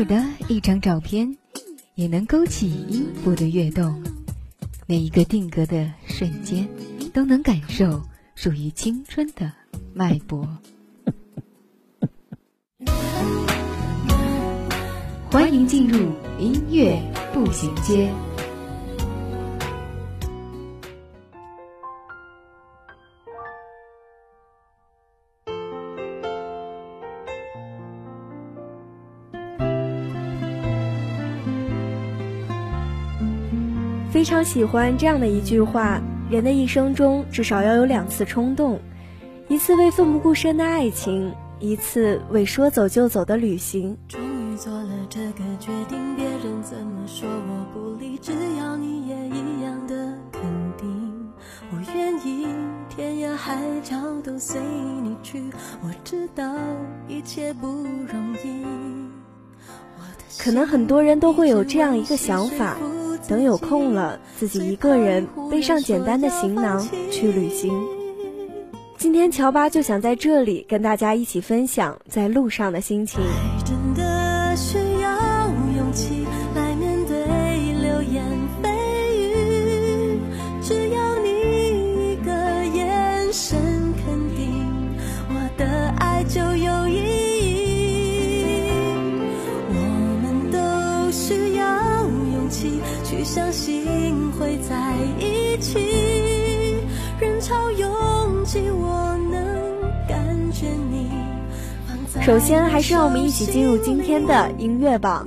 尔的一张照片，也能勾起音符的跃动。每一个定格的瞬间，都能感受属于青春的脉搏。欢迎进入音乐步行街。非常喜欢这样的一句话：人的一生中至少要有两次冲动，一次为奋不顾身的爱情，一次为说走就走的旅行。终于做了这个决定，别人怎么说我不理，只要你也一样的肯定，我愿意天涯海角都随你去。我知道一切不容易。可能很多人都会有这样一个想法。等有空了，自己一个人背上简单的行囊去旅行。今天乔巴就想在这里跟大家一起分享在路上的心情。相信会在一起，人潮拥挤，我能感觉你。首先，还是让我们一起进入今天的音乐榜。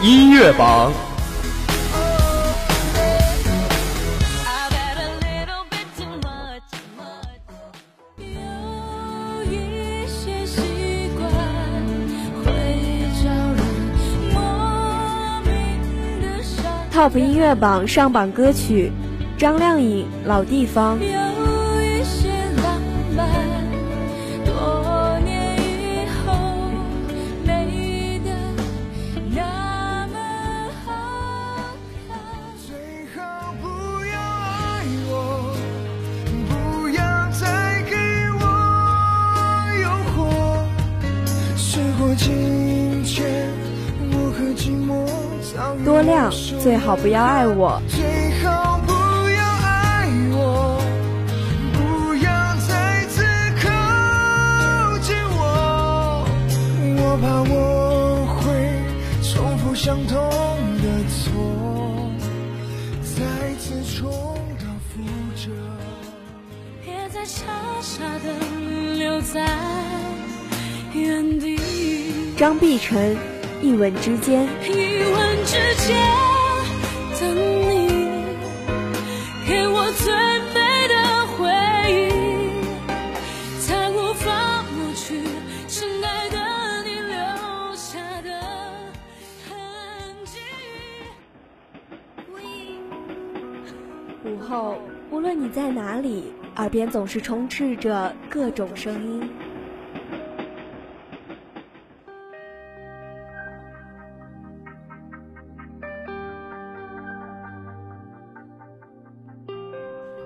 音乐榜。I've had a little bit too much. 有一些习惯会招人莫名的伤。Top 音乐榜上榜歌曲：张靓颖《老地方》。有一些浪漫，多亮最好不要爱我。最好不要爱我，不要再次靠近我。我怕我会重复相同的错，再次重蹈覆辙。别再傻傻的留在原地，张碧晨《一吻之间》。一吻之间等你，给我最美的回忆，才无法抹去深爱的你留下的痕迹。午后，无论你在哪里，耳边总是充斥着各种声音。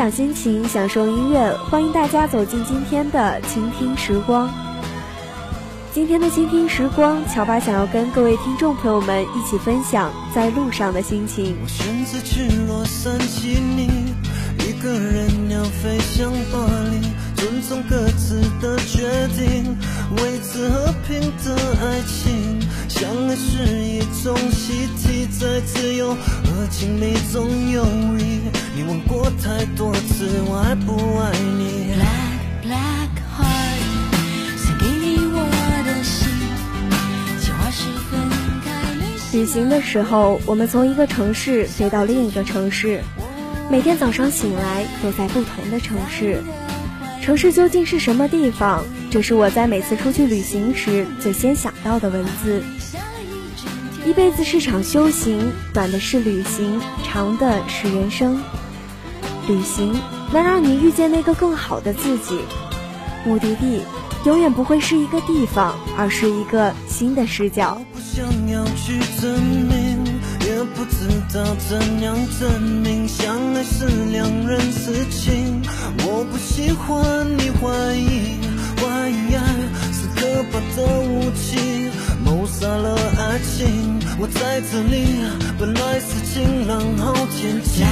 享心情，享受音乐，欢迎大家走进今天的倾听时光。今天的倾听时光，乔巴想要跟各位听众朋友们一起分享在路上的心情。我选择去洛杉矶，你一个人鸟飞向巴黎，尊重各自的决定，维持和平的爱情。相爱是一种习题，在自由和亲密中游移。你问过太多次，我爱不爱你？Black black heart，送给你我的心，计划是分开旅行。旅行的时候，我们从一个城市飞到另一个城市，每天早上醒来都在不同的城市。城市究竟是什么地方？这是我在每次出去旅行时最先想到的文字。一辈子是场修行，短的是旅行，长的是人生。旅行能让你遇见那个更好的自己。目的地永远不会是一个地方，而是一个新的视角。我不想要去证明，也不知道怎样证明，相爱是两人事情。我不喜欢你怀疑，怀疑爱是可怕的武器，谋杀了爱情。我在这里，本来是晴朗好天气。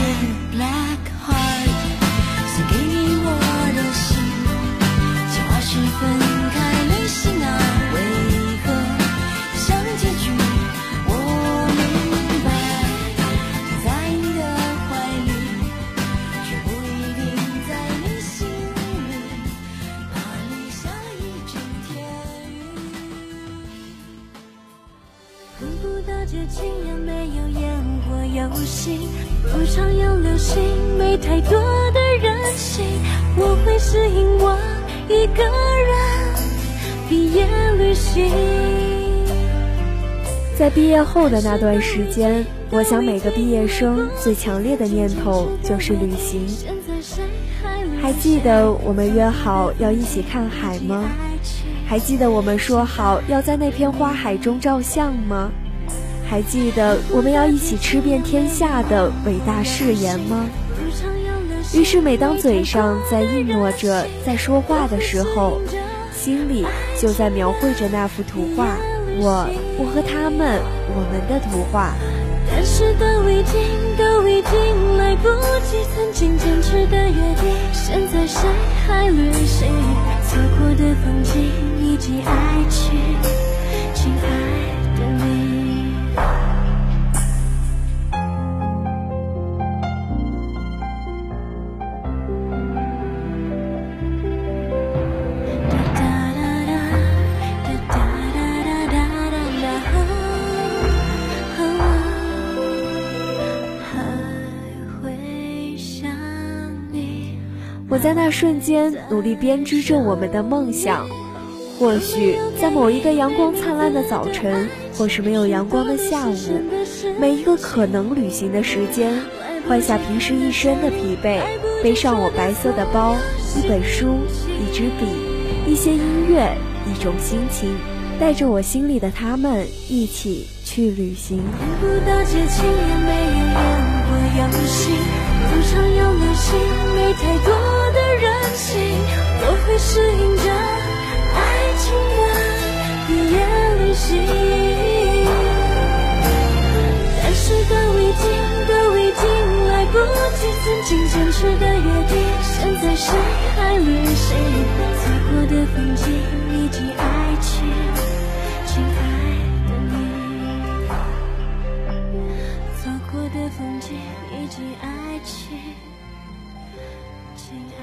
毕业后的那段时间，我想每个毕业生最强烈的念头就是旅行。还记得我们约好要一起看海吗？还记得我们说好要在那片花海中照相吗？还记得我们要一起吃遍天下的伟大誓言吗？于是每当嘴上在应诺着、在说话的时候，心里就在描绘着那幅图画。我，我和他们，我们的图画。但是都已经都已经来不及，曾经坚持的约定，现在谁还旅行？错过的风景在那瞬间努力编织着我们的梦想。或许在某一个阳光灿烂的早晨，或是没有阳光的下午，每一个可能旅行的时间，换下平时一身的疲惫，背上我白色的包，一本书，一支笔，一些音乐，一种心情，带着我心里的他们一起去旅行。看不到，也没有演过游戏，不常有流星，没太多任性，我会适应这爱情的毕业旅行。但是都已经都已经来不及，曾经坚持的约定，现在谁还履行？错过的风景以及爱情，亲爱的你。错过的风景以及爱情，亲爱。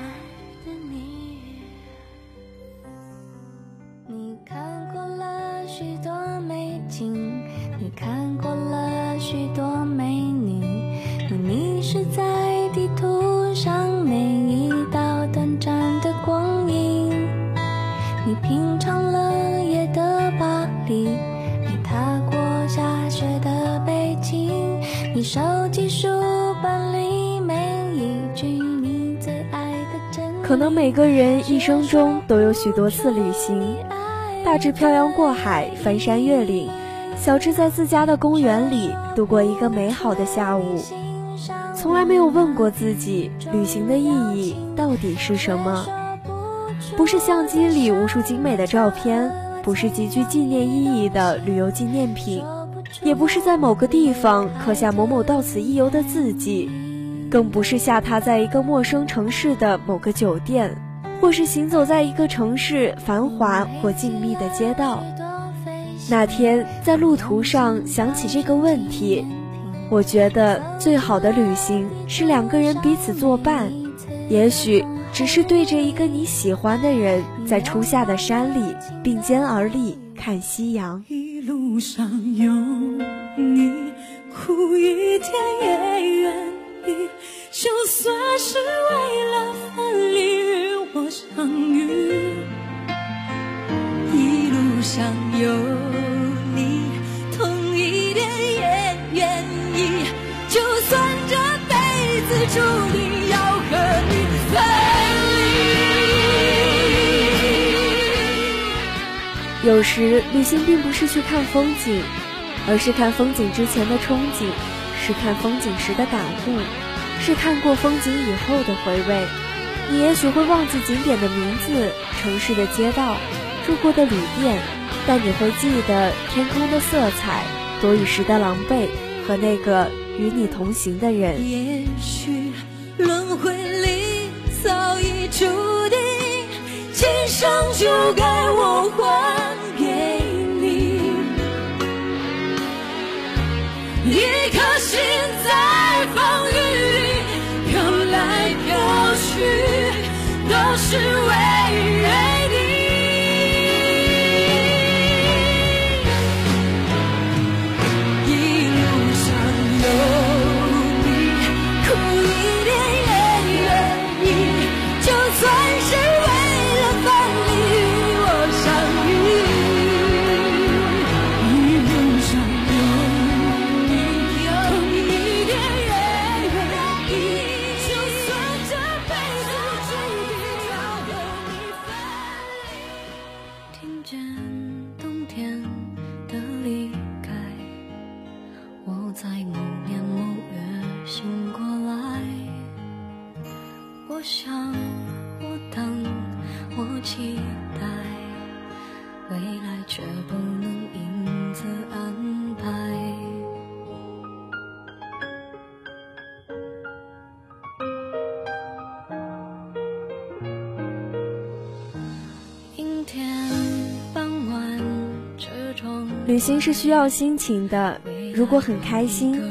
每个人一生中都有许多次旅行，大至漂洋过海、翻山越岭，小至在自家的公园里度过一个美好的下午。从来没有问过自己，旅行的意义到底是什么？不是相机里无数精美的照片，不是极具纪念意义的旅游纪念品，也不是在某个地方刻下某某到此一游的字迹，更不是下榻在一个陌生城市的某个酒店，或是行走在一个城市繁华或静谧的街道。那天在路途上想起这个问题。我觉得最好的旅行是两个人彼此作伴，也许只是对着一个你喜欢的人，在初夏的山里并肩而立看夕阳。一路上有你，苦一点也愿意，就算是为了分离与我相遇。一路上有你，痛一点也愿意，就算这辈子注定要和你分离。有时旅行并不是去看风景，而是看风景之前的憧憬，是看风景时的感悟，是看过风景以后的回味。你也许会忘记景点的名字、城市的街道、住过的旅店，但你会记得天空的色彩、躲雨时的狼狈和那个与你同行的人。也许轮回里早已注定，今生就该我还去，都旅行是需要心情的，如果很开心，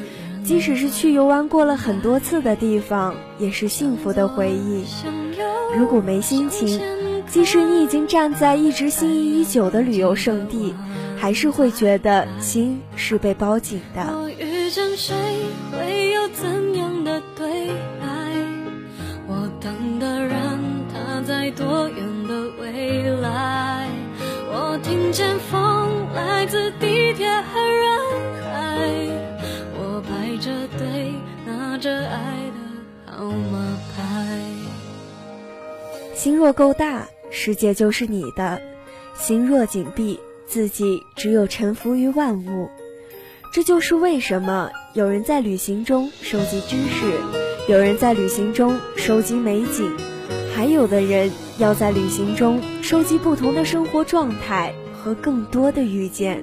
即使是去游玩过了很多次的地方，也是幸福的回忆。如果没心情，即使你已经站在一直心仪已久的旅游胜地，还是会觉得心是被包紧的。我遇见谁，会有怎样的对白？我等的人，他在多远的未来？我听见风来自地铁和人海，我排着队拿着爱的号码牌。心若够大，世界就是你的；心若紧闭，自己只有臣服于万物。这就是为什么有人在旅行中收集知识，有人在旅行中收集美景，还有的人要在旅行中收集不同的生活状态和更多的遇见。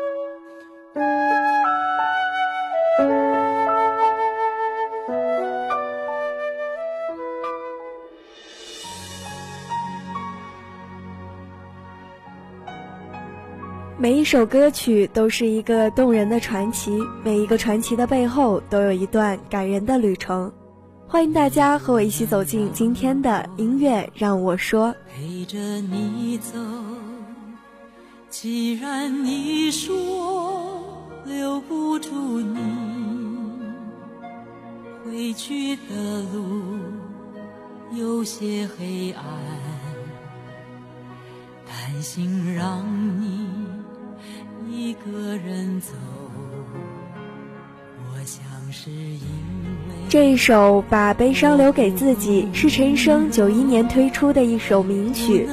每一首歌曲都是一个动人的传奇，每一个传奇的背后都有一段感人的旅程。欢迎大家和我一起走进今天的音乐，让我说。陪着你走。既然你说留不住你，回去的路有些黑暗，担心让你个人走。我想是因为这一首《把悲伤留给自己》是陈升九一年推出的一首名曲。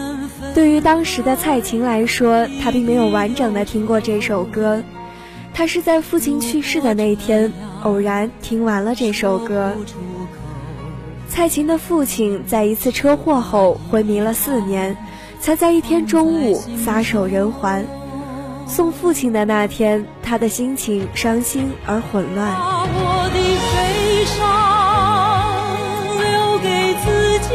对于当时的蔡琴来说，她并没有完整的听过这首歌，她是在父亲去世的那天偶然听完了这首歌。蔡琴的父亲在一次车祸后昏迷了四年，才在一天中午撒手人寰。送父亲的那天，他的心情伤心而混乱。把我的悲伤留给自己，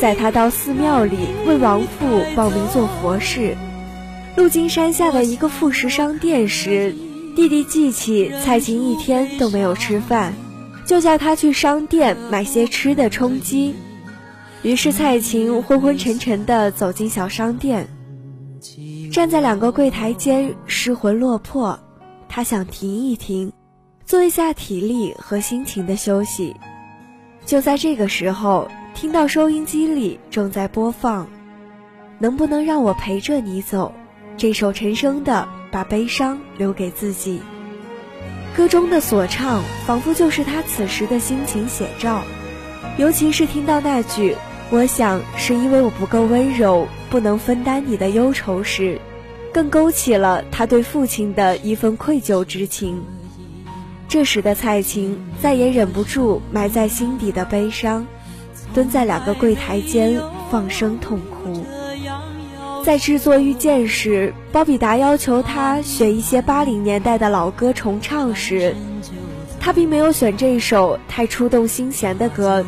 载他到寺庙里为亡父报名做佛事。路经山下的一个副食商店时，弟弟记起蔡琴一天都没有吃饭，就叫他去商店买些吃的充饥。于是蔡琴昏昏沉沉地走进小商店，站在两个柜台间，失魂落魄。他想停一停，做一下体力和心情的休息。就在这个时候，听到收音机里正在播放《能不能让我陪着你走》这首陈升的《把悲伤留给自己》。歌中的所唱，仿佛就是他此时的心情写照。尤其是听到那句“我想是因为我不够温柔，不能分担你的忧愁”时，更勾起了他对父亲的一份愧疚之情。这时的蔡琴再也忍不住埋在心底的悲伤，蹲在两个柜台间放声痛哭。在制作《遇见》时，包比达要求他选一些八零年代的老歌重唱时，他并没有选这首太触动心弦的歌，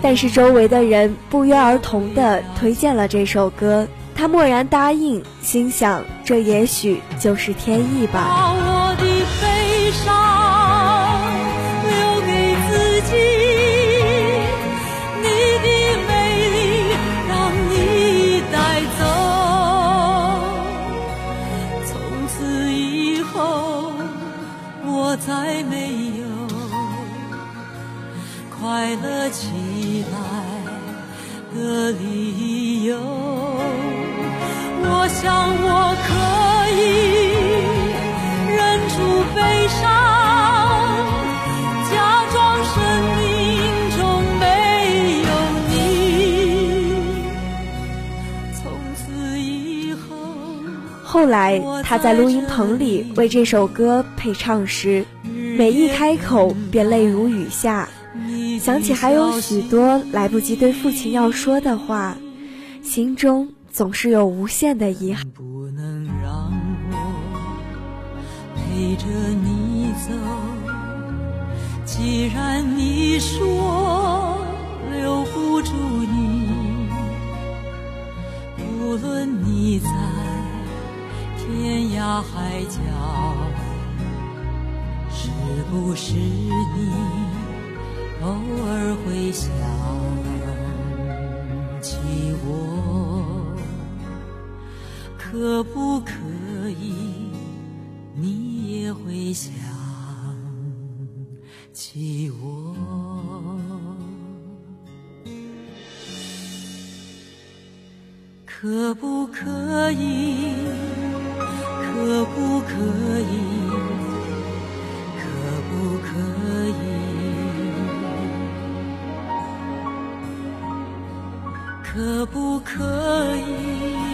但是周围的人不约而同地推荐了这首歌，他默然答应，心想这也许就是天意吧。再没有快乐起来的理由。我想我可以忍住悲伤，假装生命中没有你。从此以后，后来他在录音棚里为这首歌配唱时，每一开口便泪如雨下，想起还有许多来不及对父亲要说的话，心中总是有无限的遗憾。不能让我陪着你走。既然你说留不住你，无论你在天涯海角，是不是你偶尔会想起我可不可以你也会想起我？可不可以可不可以可以？可不可以？